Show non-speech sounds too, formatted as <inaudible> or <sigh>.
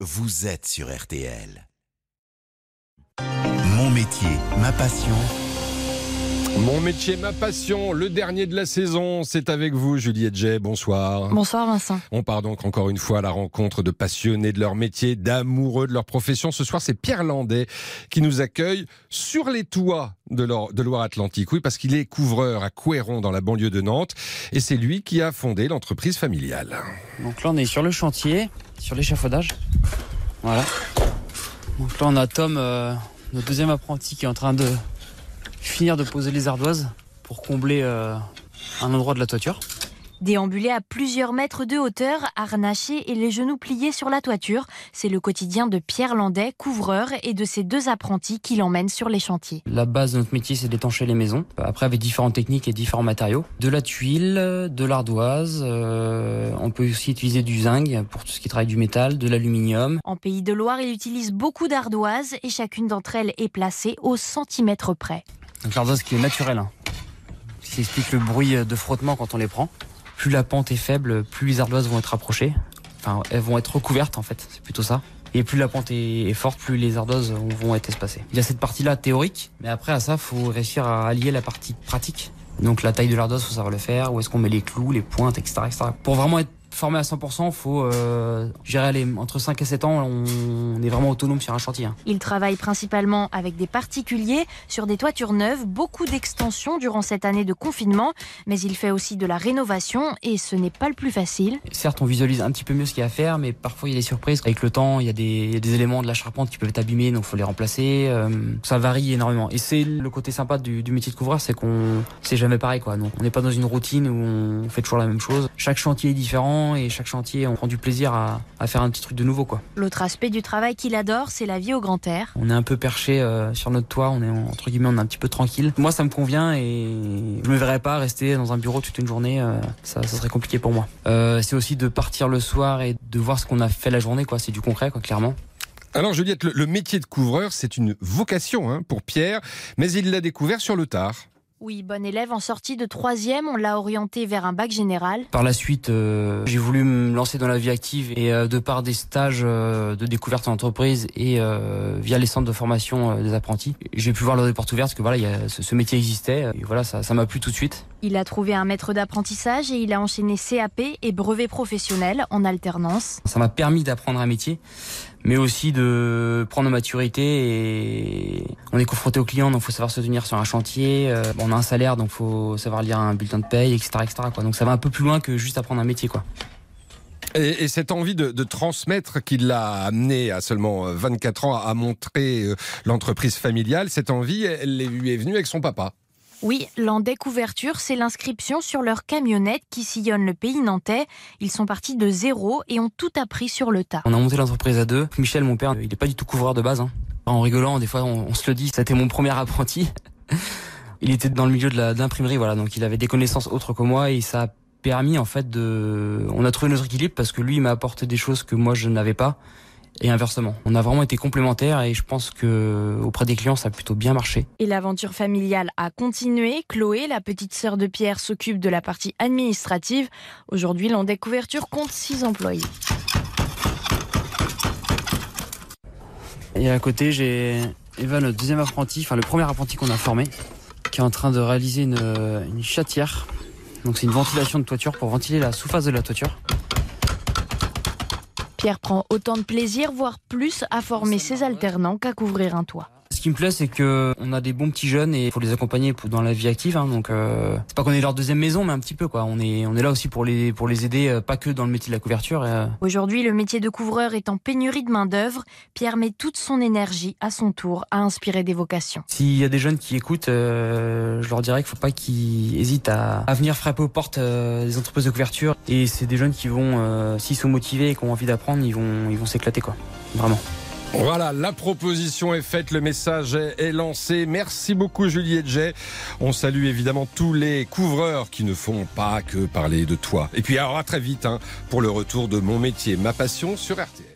vous êtes sur RTL. Mon métier, ma passion. Mon métier, ma passion, le dernier de la saison, c'est avec vous, Juliette Jay. Bonsoir. Bonsoir Vincent. On part donc encore une fois à la rencontre de passionnés de leur métier, d'amoureux de leur profession. Ce soir, c'est Pierre Landais qui nous accueille sur les toits de, de Loire-Atlantique. Oui, parce qu'il est couvreur à Couéron dans la banlieue de Nantes. Et c'est lui qui a fondé l'entreprise familiale. Donc là, on est sur le chantier, sur l'échafaudage. Voilà. Donc là, on a Tom, euh, notre deuxième apprenti, qui est en train de finir de poser les ardoises pour combler euh, un endroit de la toiture. Déambuler à plusieurs mètres de hauteur, harnaché et les genoux pliés sur la toiture, c'est le quotidien de Pierre Landais, couvreur, et de ses deux apprentis qui l'emmènent sur les chantiers. La base de notre métier, c'est d'étancher les maisons. Après, avec différentes techniques et différents matériaux. De la tuile, de l'ardoise, euh, on peut aussi utiliser du zinc pour tout ce qui travaille du métal, de l'aluminium. En Pays de Loire, il utilise beaucoup d'ardoises et chacune d'entre elles est placée au centimètre près. Donc l'ardoise qui est naturelle, hein. qui explique le bruit de frottement quand on les prend. Plus la pente est faible, plus les ardoises vont être approchées. Enfin, elles vont être recouvertes en fait, c'est plutôt ça. Et plus la pente est forte, plus les ardoises vont être espacées. Il y a cette partie-là théorique, mais après à ça, faut réussir à allier la partie pratique. Donc la taille de l'ardoise, faut savoir le faire, où est-ce qu'on met les clous, les pointes, etc., etc. Pour vraiment être formé à 100%, faut euh, gérer les, entre 5 et 7 ans, on est vraiment autonome sur un chantier. hein. Il travaille principalement avec des particuliers sur des toitures neuves, beaucoup d'extensions durant cette année de confinement, mais il fait aussi de la rénovation et ce n'est pas le plus facile. Certes, on visualise un petit peu mieux ce qu'il y a à faire, mais parfois il y a des surprises. Avec le temps, il y a des, il y a des éléments de la charpente qui peuvent être abîmés, donc faut les remplacer. Euh, ça varie énormément. Et c'est le côté sympa du, du métier de couvreur, c'est qu'on c'est jamais pareil quoi. Donc on n'est pas dans une routine où on fait toujours la même chose. Chaque chantier est différent et chaque chantier on prend du plaisir à, à faire un petit truc de nouveau quoi. L'autre aspect du travail qu'il adore, c'est la vie au grand air. On est un peu perché euh, sur notre toit, on est entre guillemets on est un petit peu tranquille. Moi ça me convient et je me verrais pas rester dans un bureau toute une journée, euh, ça, ça serait compliqué pour moi. Euh, c'est aussi de partir le soir et de voir ce qu'on a fait la journée quoi, c'est du concret quoi clairement. Alors Juliette, le, le métier de couvreur, c'est une vocation hein, pour Pierre, mais il l'a découvert sur le tard. Oui, bon élève en sortie de troisième, on l'a orienté vers un bac général. Par la suite, euh, j'ai voulu me lancer dans la vie active et euh, de par des stages euh, de découverte en entreprise et via les centres de formation des apprentis, j'ai pu voir leur portes ouvertes parce que voilà, il y a, ce, ce métier existait et voilà, ça ça m'a plu tout de suite. Il a trouvé un maître d'apprentissage et il a enchaîné CAP et brevet professionnel en alternance. Ça m'a permis d'apprendre un métier, mais aussi de prendre en maturité et on est confronté aux clients, donc faut savoir se tenir sur un chantier. Euh, on a un salaire, donc faut savoir lire un bulletin de paye, etc., etc. Quoi. Donc ça va un peu plus loin que juste apprendre un métier, quoi. Et, et cette envie de, transmettre qui l'a amené à seulement 24 ans à montrer euh, l'entreprise familiale, cette envie, elle lui est venue avec son papa. Oui, Landais Couverture, c'est l'inscription sur leur camionnette qui sillonne le pays nantais. Ils sont partis de zéro et ont tout appris sur le tas. On a monté l'entreprise à deux. Michel, mon père, il est pas du tout couvreur de base. hein. En rigolant, des fois, on, on se le dit, c'était mon premier apprenti. <laughs> il était dans le milieu de l'imprimerie, voilà, donc il avait des connaissances autres que moi et ça a permis en fait de. On a trouvé notre équilibre parce que lui, il m'a apporté des choses que moi je n'avais pas et inversement. On a vraiment été complémentaires et je pense que auprès des clients, ça a plutôt bien marché. Et l'aventure familiale a continué. Chloé, la petite sœur de Pierre, s'occupe de la partie administrative. Aujourd'hui, Landais Couverture compte 6 employés. Et à côté, j'ai Eva, notre deuxième apprenti, enfin le premier apprenti qu'on a formé, qui est en train de réaliser une, une chatière. Donc c'est une ventilation de toiture pour ventiler la sous-face de la toiture. Pierre prend autant de plaisir, voire plus, à former ses alternants qu'à couvrir un toit. Ce qui me plaît, c'est que on a des bons petits jeunes et il faut les accompagner dans la vie active. hein. donc euh, c'est pas qu'on est leur deuxième maison, mais un petit peu quoi. On est on est là aussi pour les pour les aider, euh, pas que dans le métier de la couverture. euh. Aujourd'hui, le métier de couvreur est en pénurie de main-d'œuvre. Pierre met toute son énergie, à son tour, à inspirer des vocations. S'il y a des jeunes qui écoutent, euh, je leur dirais qu'il faut pas qu'ils hésitent à, à venir frapper aux portes des entreprises de couverture. Et c'est des jeunes qui vont, s'ils sont motivés et qui ont envie d'apprendre, ils vont ils vont s'éclater quoi. Vraiment. Voilà, la proposition est faite, le message est, lancé. Merci beaucoup Juliette Jay. On salue évidemment tous les couvreurs qui ne font pas que parler de toi. Et puis alors à très vite hein, pour le retour de mon métier, ma passion sur RTL.